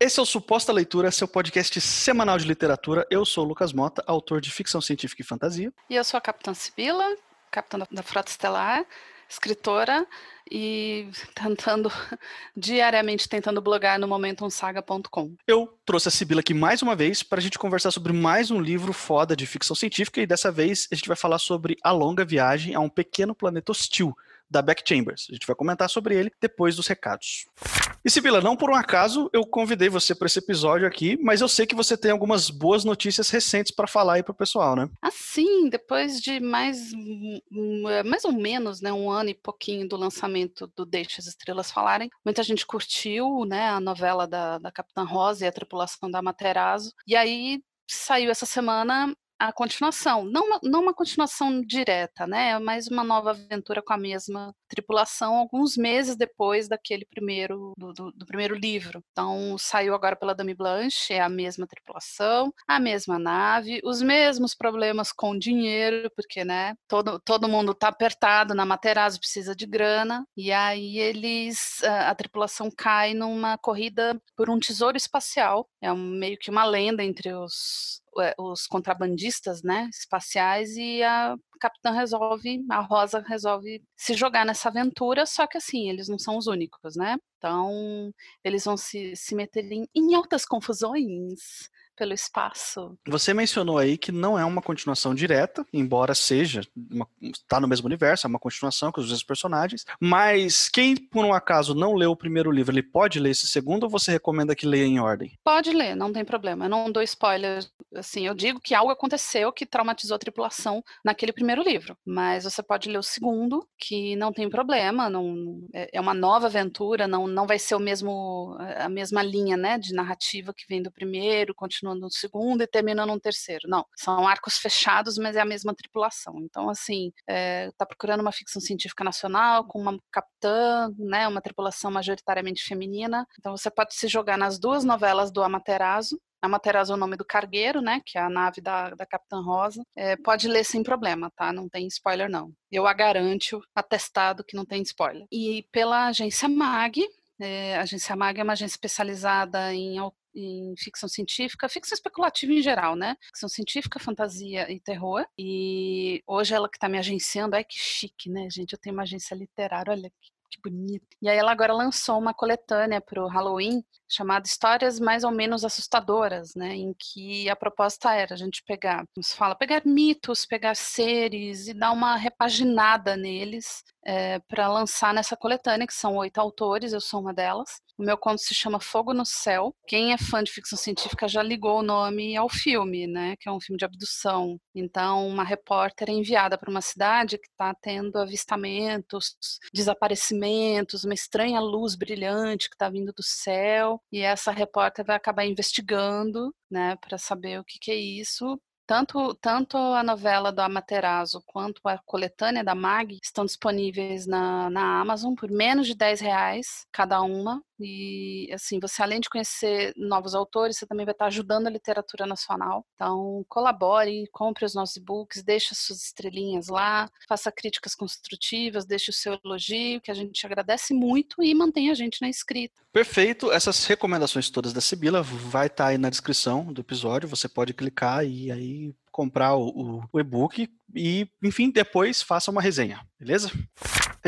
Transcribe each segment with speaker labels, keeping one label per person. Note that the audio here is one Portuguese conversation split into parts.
Speaker 1: Esse é o Suposta Leitura, seu podcast semanal de literatura. Eu sou o Lucas Mota, autor de ficção científica e fantasia.
Speaker 2: E eu sou a Capitã Sibila, capitã da Frota Estelar, escritora e tentando diariamente tentando blogar no momentumsaga.com.
Speaker 1: Eu trouxe a Sibila aqui mais uma vez para a gente conversar sobre mais um livro foda de ficção científica e dessa vez a gente vai falar sobre A Longa Viagem a um Pequeno Planeta Hostil, da Beck Chambers. A gente vai comentar sobre ele depois dos recados. E Sibila, não por um acaso eu convidei você para esse episódio aqui, mas eu sei que você tem algumas boas notícias recentes para falar aí para o pessoal, né?
Speaker 2: Ah, sim, depois de mais, mais ou menos né, um ano e pouquinho do lançamento do Deixe as Estrelas Falarem, muita gente curtiu né, a novela da, da Capitã Rosa e a tripulação da Materazzo, e aí saiu essa semana a continuação. Não uma, não uma continuação direta, né? Mas uma nova aventura com a mesma tripulação, alguns meses depois daquele primeiro do, do, do, primeiro livro. Então saiu agora pela Dame Blanche, é a mesma tripulação, a mesma nave, os mesmos problemas com dinheiro, porque né, todo, todo mundo tá apertado na Materazzo, precisa de grana, e aí eles a, a tripulação cai numa corrida por um tesouro espacial. É um, meio que uma lenda entre os os contrabandistas, né, espaciais e a capitã resolve, a Rosa resolve se jogar nessa aventura, só que assim, eles não são os únicos, né? Então, eles vão se, se meter em, em altas confusões pelo espaço.
Speaker 1: Você mencionou aí que não é uma continuação direta, embora seja, está no mesmo universo, é uma continuação com os mesmos personagens, mas quem por um acaso não leu o primeiro livro, ele pode ler esse segundo ou você recomenda que leia em ordem?
Speaker 2: Pode ler, não tem problema. Eu não dou spoiler, assim, eu digo que algo aconteceu que traumatizou a tripulação naquele primeiro livro, mas você pode ler o segundo, que não tem problema, não é, é uma nova aventura, não não vai ser o mesmo a mesma linha, né, de narrativa que vem do primeiro, continua continuando no segundo e terminando no terceiro. Não, são arcos fechados, mas é a mesma tripulação. Então, assim, é, tá procurando uma ficção científica nacional com uma capitã, né, uma tripulação majoritariamente feminina. Então, você pode se jogar nas duas novelas do Amaterasu, Amaterasu é o nome do cargueiro, né? Que é a nave da, da Capitã Rosa. É, pode ler sem problema, tá? Não tem spoiler, não. Eu a garanto, atestado que não tem spoiler. E pela agência MAG, é, a agência MAG é uma agência especializada em em ficção científica, ficção especulativa em geral, né? Ficção científica, fantasia e terror. E hoje ela que está me agenciando, ai que chique, né, gente? Eu tenho uma agência literária, olha que que bonito. E aí ela agora lançou uma coletânea para o Halloween chamada Histórias Mais ou Menos Assustadoras, né? Em que a proposta era a gente pegar, se fala, pegar mitos, pegar seres e dar uma repaginada neles é, eh, para lançar nessa coletânea, que são oito autores, eu sou uma delas. O meu conto se chama Fogo no Céu. Quem é fã de ficção científica já ligou o nome ao filme, né? Que é um filme de abdução. Então, uma repórter é enviada para uma cidade que está tendo avistamentos, desaparecimentos, uma estranha luz brilhante que está vindo do céu. E essa repórter vai acabar investigando, né? Para saber o que, que é isso tanto, tanto a novela do Amaterasu quanto a coletânea da Mag estão disponíveis na, na Amazon por menos de 10 reais cada uma. E, assim, você além de conhecer novos autores, você também vai estar ajudando a literatura nacional. Então, colabore, compre os nossos e-books, deixe as suas estrelinhas lá, faça críticas construtivas, deixe o seu elogio, que a gente agradece muito e mantenha a gente na escrita.
Speaker 1: Perfeito. Essas recomendações todas da Sibila vai estar aí na descrição do episódio. Você pode clicar e aí comprar o, o e-book e, enfim, depois faça uma resenha, beleza?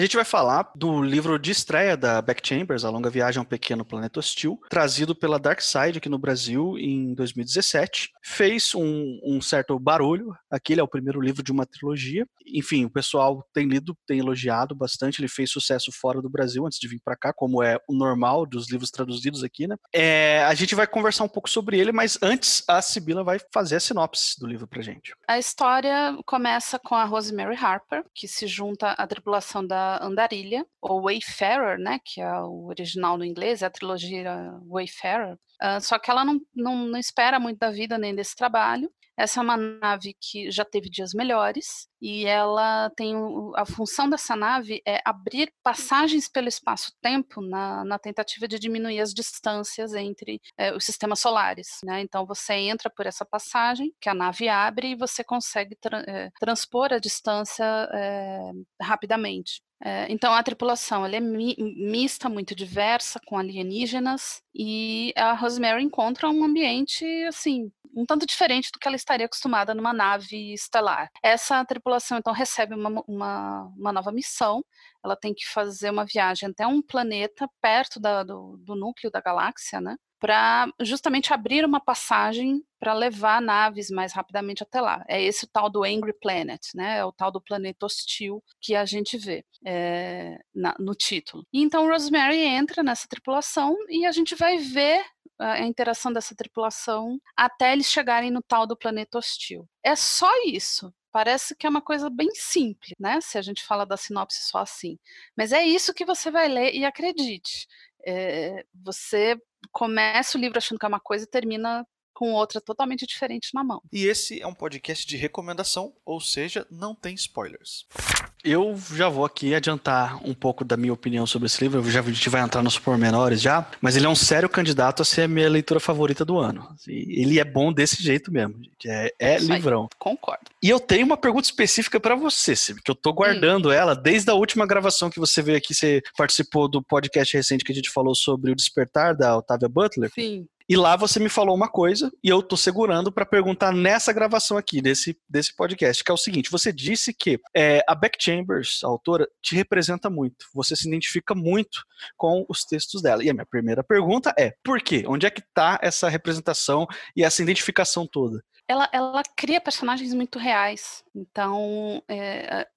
Speaker 1: A gente vai falar do livro de estreia da Beck Chambers, A Longa Viagem a um Pequeno Planeta Hostil, trazido pela Dark Side aqui no Brasil em 2017. Fez um, um certo barulho, aquele é o primeiro livro de uma trilogia. Enfim, o pessoal tem lido, tem elogiado bastante, ele fez sucesso fora do Brasil antes de vir para cá, como é o normal dos livros traduzidos aqui, né? É, a gente vai conversar um pouco sobre ele, mas antes a Sibila vai fazer a sinopse do livro pra gente.
Speaker 2: A história começa com a Rosemary Harper, que se junta à tripulação da Andarilha, ou Wayfarer, né, que é o original no inglês, é a trilogia Wayfarer, uh, só que ela não, não, não espera muito da vida nem desse trabalho, Essa é uma nave que já teve dias melhores e ela tem a função dessa nave é abrir passagens pelo espaço-tempo na, na, tentativa de diminuir as distâncias entre é, os sistemas solares. Né? Então você entra por essa passagem que a nave abre e você consegue tra é, transpor a distância é, rapidamente. É, então a tripulação é mi mista, muito diversa, com alienígenas, e a Rosemary encontra um ambiente assim um tanto diferente do que ela estaria acostumada numa nave estelar. Essa tripulação então recebe uma, uma, uma nova missão. Ela tem que fazer uma viagem até um planeta perto da, do, do núcleo da galáxia, né? para justamente abrir uma passagem para levar naves mais rapidamente até lá. É esse o tal do Angry Planet, né? É o tal do planeta hostil que a gente vê é, na, no título. E então Rosemary entra nessa tripulação e a gente vai ver a interação dessa tripulação até eles chegarem no tal do planeta hostil. É só isso. Parece que é uma coisa bem simples, né? Se a gente fala da sinopse só assim. Mas é isso que você vai ler e acredite. É, você começa o livro achando que é uma coisa e termina com outra totalmente diferente na mão.
Speaker 3: E esse é um podcast de recomendação, ou seja, não tem spoilers.
Speaker 1: Eu já vou aqui adiantar um pouco da minha opinião sobre esse livro. Já, a gente vai entrar nos pormenores já, mas ele é um sério candidato a ser a minha leitura favorita do ano. Ele é bom desse jeito mesmo, gente. É, é livrão. Aí,
Speaker 2: concordo.
Speaker 1: E eu tenho uma pergunta específica para você, que eu tô guardando hum. ela desde a última gravação que você veio aqui. Você participou do podcast recente que a gente falou sobre o despertar da Otávia Butler.
Speaker 2: Sim.
Speaker 1: E lá você me falou uma coisa e eu tô segurando para perguntar nessa gravação aqui desse, desse podcast, que é o seguinte: você disse que é, a Beck Chambers, a autora, te representa muito. Você se identifica muito com os textos dela. E a minha primeira pergunta é: por quê? Onde é que tá essa representação e essa identificação toda?
Speaker 2: Ela, ela cria personagens muito reais. Então, é,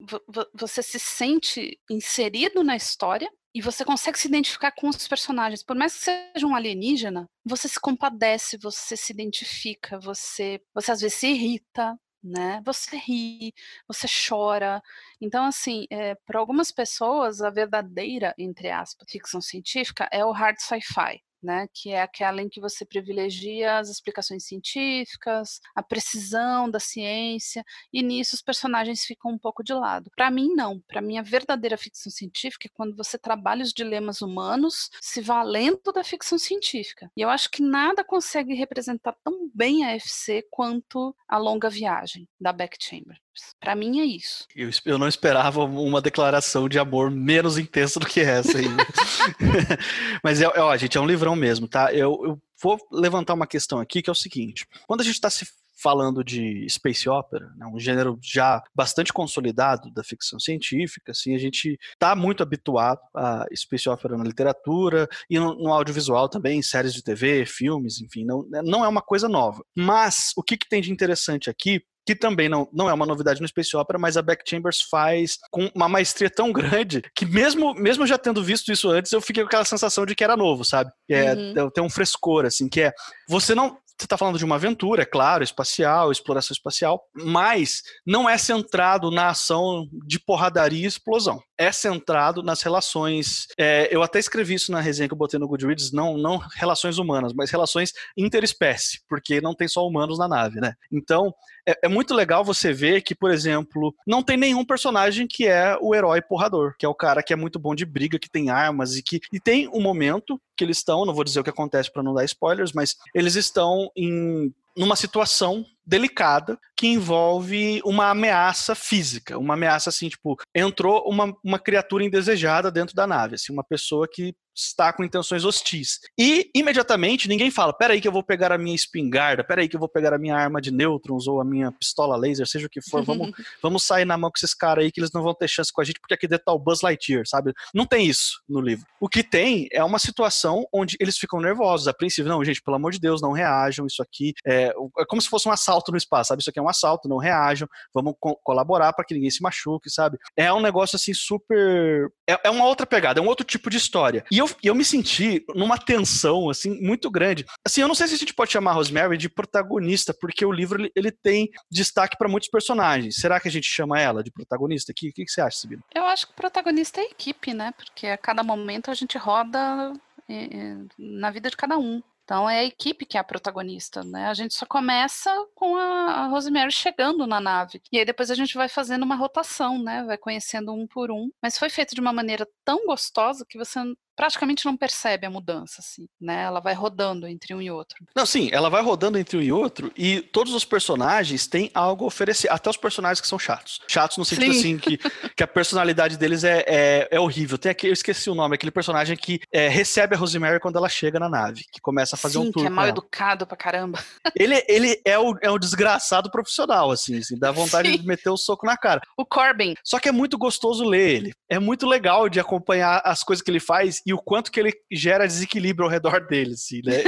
Speaker 2: você se sente inserido na história e você consegue se identificar com os personagens. Por mais que seja um alienígena, você se compadece, você se identifica, você, você às vezes se irrita, né? Você ri, você chora. Então, assim, é, para algumas pessoas, a verdadeira, entre aspas, ficção científica é o hard sci-fi né, que é aquela em que você privilegia as explicações científicas, a precisão da ciência, e nisso os personagens ficam um pouco de lado. Para mim, não. Para mim, a verdadeira ficção científica é quando você trabalha os dilemas humanos se valendo da ficção científica. E eu acho que nada consegue representar tão bem a FC quanto a longa viagem da Beck Chamber. Para mim é isso.
Speaker 1: Eu, eu, não esperava uma declaração de amor menos intensa do que essa aí. Mas, é, ó, gente, é um livrão mesmo, tá? Eu, eu vou levantar uma questão aqui que é o seguinte: quando a gente está se falando de space opera, né, um gênero já bastante consolidado da ficção científica, assim, a gente está muito habituado a space opera na literatura e no, no, audiovisual também, séries de TV, filmes, enfim, não, não é uma coisa nova. Mas o que, que tem de interessante aqui que também não, não é uma novidade no Space Opera, mas a Beck Chambers faz com uma maestria tão grande que mesmo, mesmo já tendo visto isso antes, eu fiquei com aquela sensação de que era novo, sabe? É, uhum. Tem um frescor, assim, que é, você não, você está falando de uma aventura, é claro, espacial, exploração espacial, mas não é centrado na ação de porradaria e explosão. É centrado nas relações. É, eu até escrevi isso na resenha que eu botei no Goodreads, não, não relações humanas, mas relações interespécie, porque não tem só humanos na nave, né? Então, é, é muito legal você ver que, por exemplo, não tem nenhum personagem que é o herói porrador, que é o cara que é muito bom de briga, que tem armas e que. E tem um momento que eles estão, não vou dizer o que acontece para não dar spoilers, mas eles estão em numa situação delicada que envolve uma ameaça física, uma ameaça assim, tipo, entrou uma, uma criatura indesejada dentro da nave, assim, uma pessoa que está com intenções hostis. E imediatamente ninguém fala: peraí, que eu vou pegar a minha espingarda, peraí, que eu vou pegar a minha arma de nêutrons ou a minha pistola laser, seja o que for, vamos, vamos sair na mão com esses caras aí que eles não vão ter chance com a gente, porque aqui dentro tá o Buzz Lightyear, sabe? Não tem isso no livro. O que tem é uma situação onde eles ficam nervosos. A princípio, não, gente, pelo amor de Deus, não reajam, isso aqui é, é como se fosse um assalto no espaço, sabe? Isso aqui é um assalto, não reajam, vamos co colaborar para que ninguém se machuque, sabe? É um negócio assim super. É, é uma outra pegada, é um outro tipo de história. E eu, eu me senti numa tensão, assim, muito grande. Assim, eu não sei se a gente pode chamar Rosemary de protagonista, porque o livro ele, ele tem destaque para muitos personagens. Será que a gente chama ela de protagonista? O que, que você acha, Sibila?
Speaker 2: Eu acho que protagonista é a equipe, né? Porque a cada momento a gente roda é, é, na vida de cada um. Então é a equipe que é a protagonista, né? A gente só começa com a Rosemary chegando na nave. E aí depois a gente vai fazendo uma rotação, né? Vai conhecendo um por um. Mas foi feito de uma maneira tão gostosa que você praticamente não percebe a mudança, assim, né? Ela vai rodando entre um e outro.
Speaker 1: Não, sim, ela vai rodando entre um e outro e todos os personagens têm algo a oferecer, até os personagens que são chatos. Chatos no sentido sim. assim que, que a personalidade deles é, é, é, horrível. Tem aquele, eu esqueci o nome, aquele personagem que é, recebe a Rosemary quando ela chega na nave, que começa a fazer
Speaker 2: sim,
Speaker 1: um tour.
Speaker 2: que é mal educado pra caramba.
Speaker 1: Ele, ele é, o, é o desgraçado profissional, assim, assim dá vontade sim. de meter o soco na cara.
Speaker 2: O Corbin.
Speaker 1: Só que é muito gostoso ler ele. É muito legal de acompanhar as coisas que ele faz e o quanto que ele gera desequilíbrio ao redor dele, assim, né?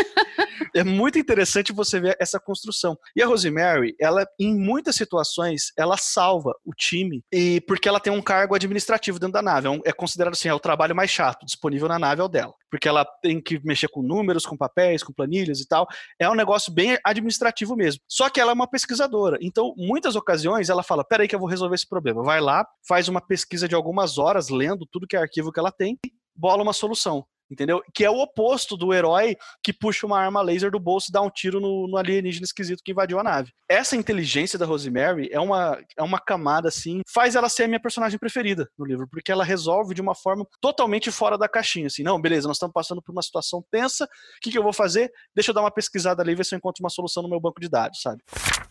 Speaker 1: é muito interessante você ver essa construção. E a Rosemary, ela, em muitas situações, ela salva o time, e porque ela tem um cargo administrativo dentro da nave. É, é considerado assim, é o trabalho mais chato disponível na nave é o dela. Porque ela tem que mexer com números, com papéis, com planilhas e tal. É um negócio bem administrativo mesmo. Só que ela é uma pesquisadora. Então, muitas ocasiões, ela fala: peraí, que eu vou resolver esse problema. Vai lá, faz uma pesquisa de algumas horas, lendo tudo que é arquivo que ela tem, bola uma solução entendeu? Que é o oposto do herói que puxa uma arma laser do bolso e dá um tiro no, no, alienígena esquisito que invadiu a nave. Essa inteligência da Rosemary é uma, é uma camada, assim, faz ela ser a minha personagem preferida no livro, porque ela resolve de uma forma totalmente fora da caixinha, assim, não, beleza, nós estamos passando por uma situação tensa, o que, que eu vou fazer? Deixa eu dar uma pesquisada ali e ver se eu encontro uma solução no meu banco de dados, sabe?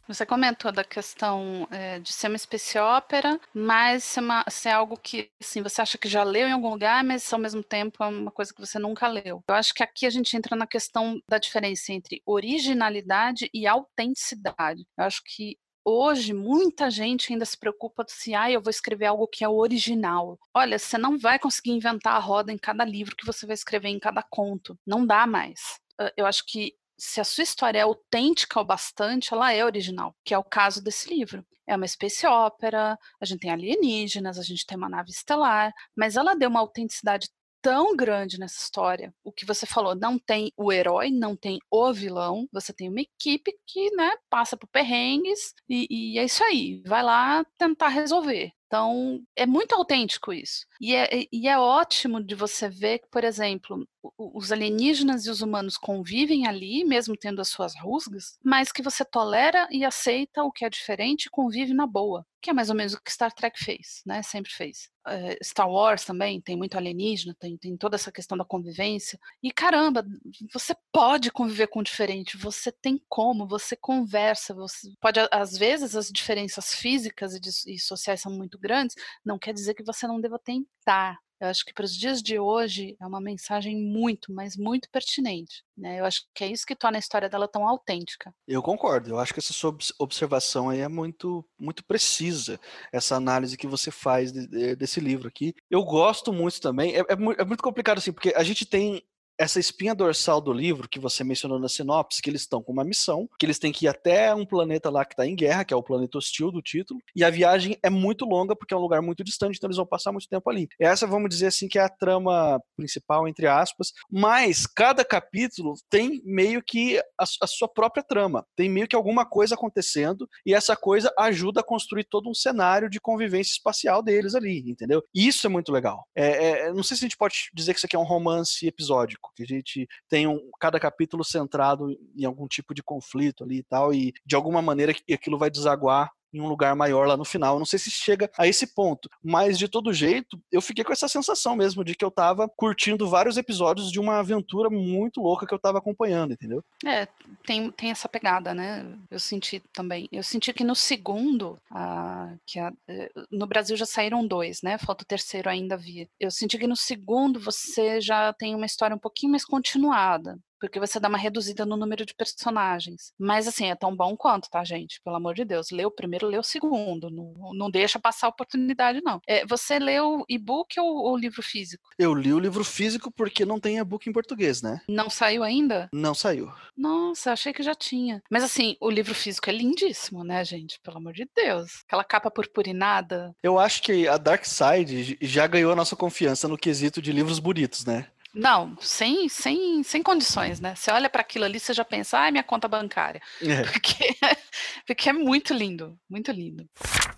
Speaker 2: Você comentou da questão é, de ser uma espécie ópera, mas ser, uma, ser algo que, assim, você acha que já leu em algum lugar, mas ao mesmo tempo é uma coisa que você nunca leu. Eu acho que aqui a gente entra na questão da diferença entre originalidade e autenticidade. Eu acho que hoje muita gente ainda se preocupa se ah, eu vou escrever algo que é original. Olha, você não vai conseguir inventar a roda em cada livro que você vai escrever em cada conto. Não dá mais. Eu acho que se a sua história é autêntica o bastante, ela é original, que é o caso desse livro. É uma espécie ópera, a gente tem alienígenas, a gente tem uma nave estelar, mas ela deu uma autenticidade tão grande nessa história. O que você falou, não tem o herói, não tem o vilão, você tem uma equipe que, né, passa por perrengues e, e é isso aí, vai lá tentar resolver. Então, é muito autêntico isso. E é, e é ótimo de você ver que, por exemplo, os alienígenas e os humanos convivem ali, mesmo tendo as suas rusgas, mas que você tolera e aceita o que é diferente e convive na boa. Que é mais ou menos o que Star Trek fez, né? Sempre fez. Uh, Star Wars também tem muito alienígena, tem, tem toda essa questão da convivência. E caramba, você pode conviver com o diferente, você tem como, você conversa, você pode, às vezes, as diferenças físicas e, de, e sociais são muito grandes, não quer dizer que você não deva tentar. Eu acho que para os dias de hoje é uma mensagem muito, mas muito pertinente. Né? Eu acho que é isso que torna a história dela tão autêntica.
Speaker 1: Eu concordo. Eu acho que essa sua observação aí é muito, muito precisa. Essa análise que você faz de, de, desse livro aqui. Eu gosto muito também. É, é, é muito complicado assim, porque a gente tem essa espinha dorsal do livro que você mencionou na sinopse, que eles estão com uma missão, que eles têm que ir até um planeta lá que está em guerra, que é o planeta hostil do título, e a viagem é muito longa porque é um lugar muito distante, então eles vão passar muito tempo ali. Essa, vamos dizer assim, que é a trama principal, entre aspas, mas cada capítulo tem meio que a, a sua própria trama, tem meio que alguma coisa acontecendo, e essa coisa ajuda a construir todo um cenário de convivência espacial deles ali, entendeu? Isso é muito legal. É, é, não sei se a gente pode dizer que isso aqui é um romance episódico, que a gente tem um, cada capítulo centrado em algum tipo de conflito ali e tal, e de alguma maneira aquilo vai desaguar em um lugar maior lá no final. Não sei se chega a esse ponto, mas de todo jeito, eu fiquei com essa sensação mesmo de que eu tava curtindo vários episódios de uma aventura muito louca que eu tava acompanhando, entendeu?
Speaker 2: É, tem, tem essa pegada, né? Eu senti também. Eu senti que no segundo, a, que a, eh, no Brasil já saíram dois, né? Falta o terceiro ainda vir. Eu senti que no segundo você já tem uma história um pouquinho mais continuada porque você dá uma reduzida no número de personagens. Mas assim, é tão bom quanto, tá, gente? Pelo amor de Deus. Lê o primeiro, lê o segundo. Não, não deixa passar a oportunidade, não. É, você leu e-book ou, ou livro físico?
Speaker 1: Eu li o livro físico porque não tem e-book em português, né?
Speaker 2: Não saiu ainda?
Speaker 1: Não saiu.
Speaker 2: Nossa, achei que já tinha. Mas assim, o livro físico é lindíssimo, né, gente? Pelo amor de Deus. Aquela capa purpurinada.
Speaker 1: Eu acho que a Dark Side já ganhou a nossa confiança no quesito de livros bonitos, né?
Speaker 2: Não, sem, sem, sem condições, né? Você olha para aquilo ali, você já pensa, ah, minha conta bancária. É. Porque, porque é muito lindo, muito lindo.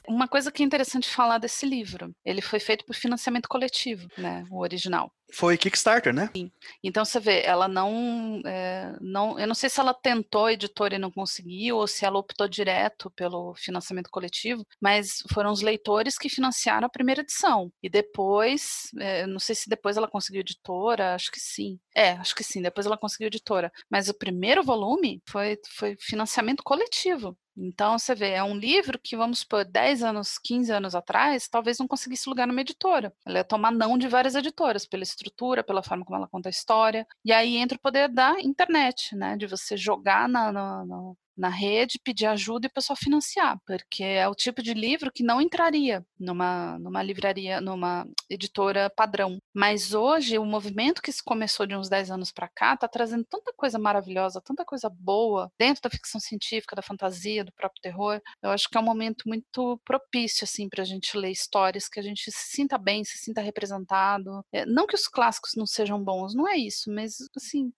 Speaker 2: Uma coisa que é interessante falar desse livro, ele foi feito por financiamento coletivo, né, o original.
Speaker 1: Foi Kickstarter, né?
Speaker 2: Sim. Então você vê, ela não, é, não, eu não sei se ela tentou a editora e não conseguiu, ou se ela optou direto pelo financiamento coletivo, mas foram os leitores que financiaram a primeira edição. E depois, é, não sei se depois ela conseguiu editora, acho que sim. É, acho que sim, depois ela conseguiu editora. Mas o primeiro volume foi, foi financiamento coletivo. Então, você vê, é um livro que, vamos por 10 anos, 15 anos atrás, talvez não conseguisse lugar numa editora. Ela ia tomar não de várias editoras, pela estrutura, pela forma como ela conta a história. E aí entra o poder da internet, né? De você jogar na, na, na na rede, pedir ajuda e o pessoal financiar, porque é o tipo de livro que não entraria numa, numa livraria, numa editora padrão. Mas hoje, o movimento que se começou de uns 10 anos para cá está trazendo tanta coisa maravilhosa, tanta coisa boa dentro da ficção científica, da fantasia, do próprio terror. Eu acho que é um momento muito propício assim para a gente ler histórias que a gente se sinta bem, se sinta representado. É, não que os clássicos não sejam bons, não é isso, mas assim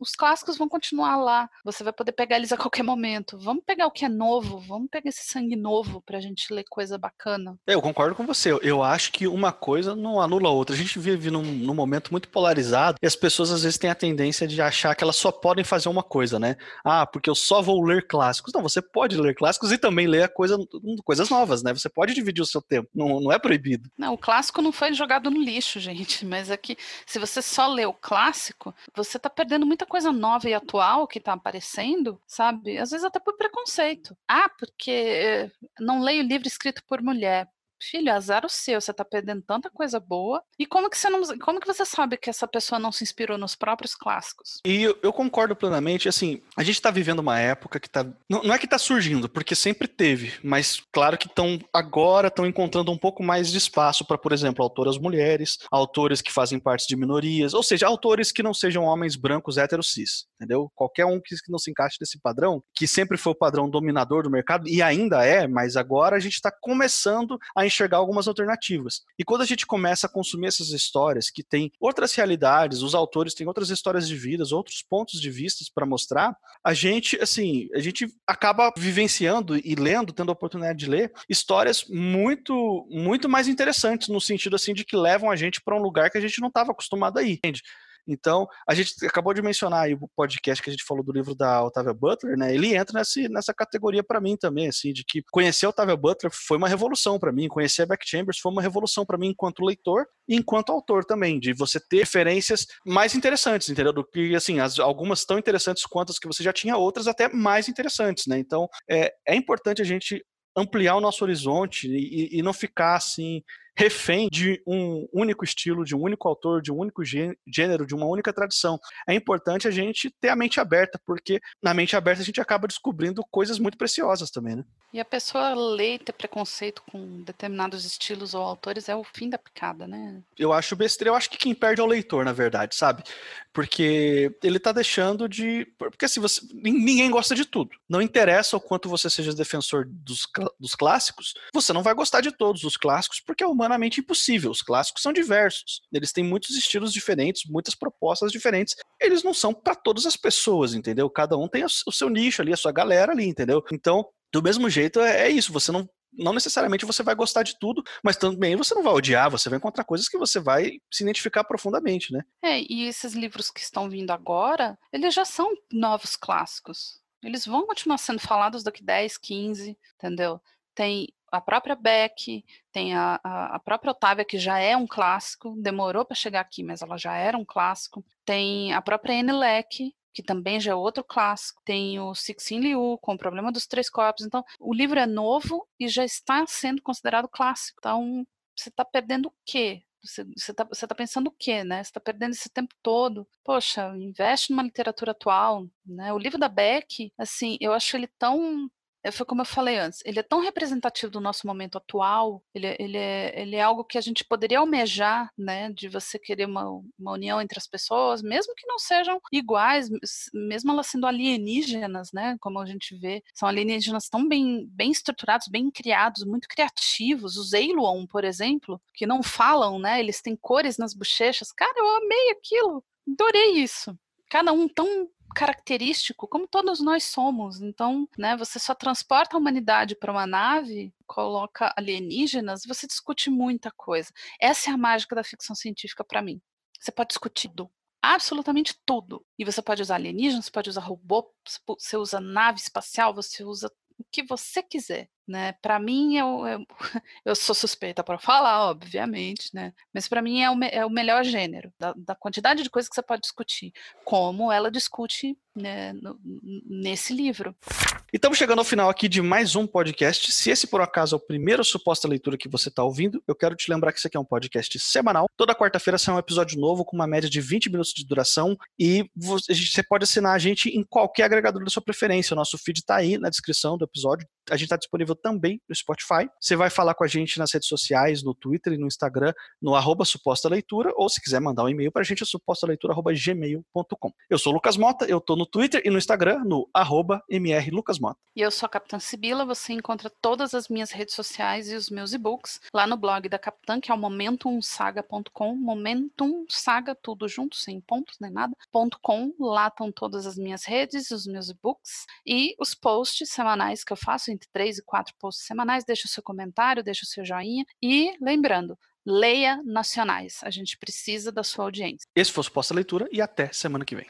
Speaker 2: os clássicos vão continuar lá. Você vai poder pegar eles a qualquer momento. Vamos pegar o que é novo, vamos pegar esse sangue novo pra gente ler coisa bacana.
Speaker 1: Eu concordo com você. Eu acho que uma coisa não anula a outra. A gente vive num, num momento muito polarizado e as pessoas às vezes têm a tendência de achar que elas só podem fazer uma coisa, né? Ah, porque eu só vou ler clássicos. Não, você pode ler clássicos e também ler coisa, coisas novas, né? Você pode dividir o seu tempo. Não, não é proibido.
Speaker 2: Não, o clássico não foi jogado no lixo, gente. Mas é que se você só lê o clássico, você tá perdendo muito muita coisa nova e atual que tá aparecendo, sabe? Às vezes até por preconceito. Ah, porque eh, não leio livro escrito por mulher filho, azar o seu, você tá perdendo tanta coisa boa. E como que você não, como que você sabe que essa pessoa não se inspirou nos próprios clássicos?
Speaker 1: E eu, eu concordo plenamente, assim, a gente tá vivendo uma época que tá, não, não é que tá surgindo, porque sempre teve, mas claro que estão agora estão encontrando um pouco mais de espaço para, por exemplo, autoras mulheres, autores que fazem parte de minorias, ou seja, autores que não sejam homens brancos héteros cis, entendeu? Qualquer um que, que não se encaixe nesse padrão, que sempre foi o padrão dominador do mercado e ainda é, mas agora a gente está começando a enxergar algumas alternativas. E quando a gente começa a consumir essas histórias que têm outras realidades, os autores têm outras histórias de vidas, outros pontos de vista para mostrar, a gente, assim, a gente acaba vivenciando e lendo, tendo a oportunidade de ler histórias muito, muito mais interessantes no sentido assim de que levam a gente para um lugar que a gente não estava acostumado a ir. Entende? Então, a gente acabou de mencionar aí o podcast que a gente falou do livro da Octavia Butler, né? Ele entra nessa, nessa categoria para mim também, assim, de que conhecer a Octavia Butler foi uma revolução para mim, conhecer a Beck Chambers foi uma revolução para mim enquanto leitor e enquanto autor também, de você ter referências mais interessantes, entendeu? Do que, assim, as, algumas tão interessantes quanto as que você já tinha, outras até mais interessantes, né? Então, é, é importante a gente ampliar o nosso horizonte e, e não ficar assim refém de um único estilo, de um único autor, de um único gênero, de uma única tradição. É importante a gente ter a mente aberta, porque na mente aberta a gente acaba descobrindo coisas muito preciosas também, né?
Speaker 2: E a pessoa e ter preconceito com determinados estilos ou autores é o fim da picada, né?
Speaker 1: Eu acho besteira, eu acho que quem perde é o leitor, na verdade, sabe? Porque ele tá deixando de. Porque assim, você... ninguém gosta de tudo. Não interessa o quanto você seja defensor dos, dos clássicos, você não vai gostar de todos os clássicos, porque é humanamente impossível. Os clássicos são diversos. Eles têm muitos estilos diferentes, muitas propostas diferentes. Eles não são para todas as pessoas, entendeu? Cada um tem o seu nicho ali, a sua galera ali, entendeu? Então, do mesmo jeito, é, é isso. Você não não necessariamente você vai gostar de tudo, mas também você não vai odiar, você vai encontrar coisas que você vai se identificar profundamente, né?
Speaker 2: É, e esses livros que estão vindo agora, eles já são novos clássicos. Eles vão continuar sendo falados daqui 10, 15, entendeu? Tem a própria Beck, tem a, a, a, própria Otávia, que já é um clássico, demorou para chegar aqui, mas ela já era um clássico. Tem a própria Anne Leck, que também já é outro clássico. Tem o Cixin Liu, com o problema dos três corpos. Então, o livro é novo e já está sendo considerado clássico. Então, você está perdendo o quê? Você está tá pensando o quê, né? Você está perdendo esse tempo todo. Poxa, investe numa literatura atual, né? O livro da Beck, assim, eu acho ele tão foi como eu falei antes, ele é tão representativo do nosso momento atual, ele, é, ele, é, ele é algo que a gente poderia almejar, né, de você querer uma, uma união entre as pessoas, mesmo que não sejam iguais, mesmo elas sendo alienígenas, né, como a gente vê, são alienígenas tão bem, bem estruturados, bem criados, muito criativos, os Eiluon, por exemplo, que não falam, né, eles têm cores nas bochechas, cara, eu amei aquilo, adorei isso. Cada um tão característico, como todos nós somos. Então, né, você só transporta a humanidade para uma nave, coloca alienígenas, você discute muita coisa. Essa é a mágica da ficção científica para mim. Você pode discutir tudo, absolutamente tudo. E você pode usar alienígenas, você pode usar robô, você usa nave espacial, você usa o que você quiser né? Para mim, eu, eu, eu, sou suspeita para falar, obviamente, né? Mas para mim é o, é o melhor gênero da, da, quantidade de coisas que você pode discutir, como ela discute né, no, nesse livro.
Speaker 1: E estamos chegando ao final aqui de mais um podcast. Se esse por acaso é o primeiro suposta leitura que você está ouvindo, eu quero te lembrar que esse aqui é um podcast semanal. Toda quarta-feira sai um episódio novo com uma média de 20 minutos de duração e você pode assinar a gente em qualquer agregador da sua preferência. O nosso feed está aí na descrição do episódio. A gente está disponível também no Spotify. Você vai falar com a gente nas redes sociais, no Twitter e no Instagram, no arroba suposta leitura, ou se quiser mandar um e-mail para a gente, é supostaleitura.gmail.com. Eu sou o Lucas Mota, eu estou no Twitter e no Instagram, no arroba mrlucasmota.
Speaker 2: E eu sou a Capitã Sibila, você encontra todas as minhas redes sociais e os meus e-books lá no blog da Capitã, que é o momentumsaga.com, momentumsaga, tudo junto, sem pontos nem nada, .com, lá estão todas as minhas redes, os meus e-books e os posts semanais que eu faço entre três e quatro posts semanais. Deixa o seu comentário, deixa o seu joinha. E lembrando, leia nacionais. A gente precisa da sua audiência.
Speaker 1: Esse foi o Suposta Leitura e até semana que vem.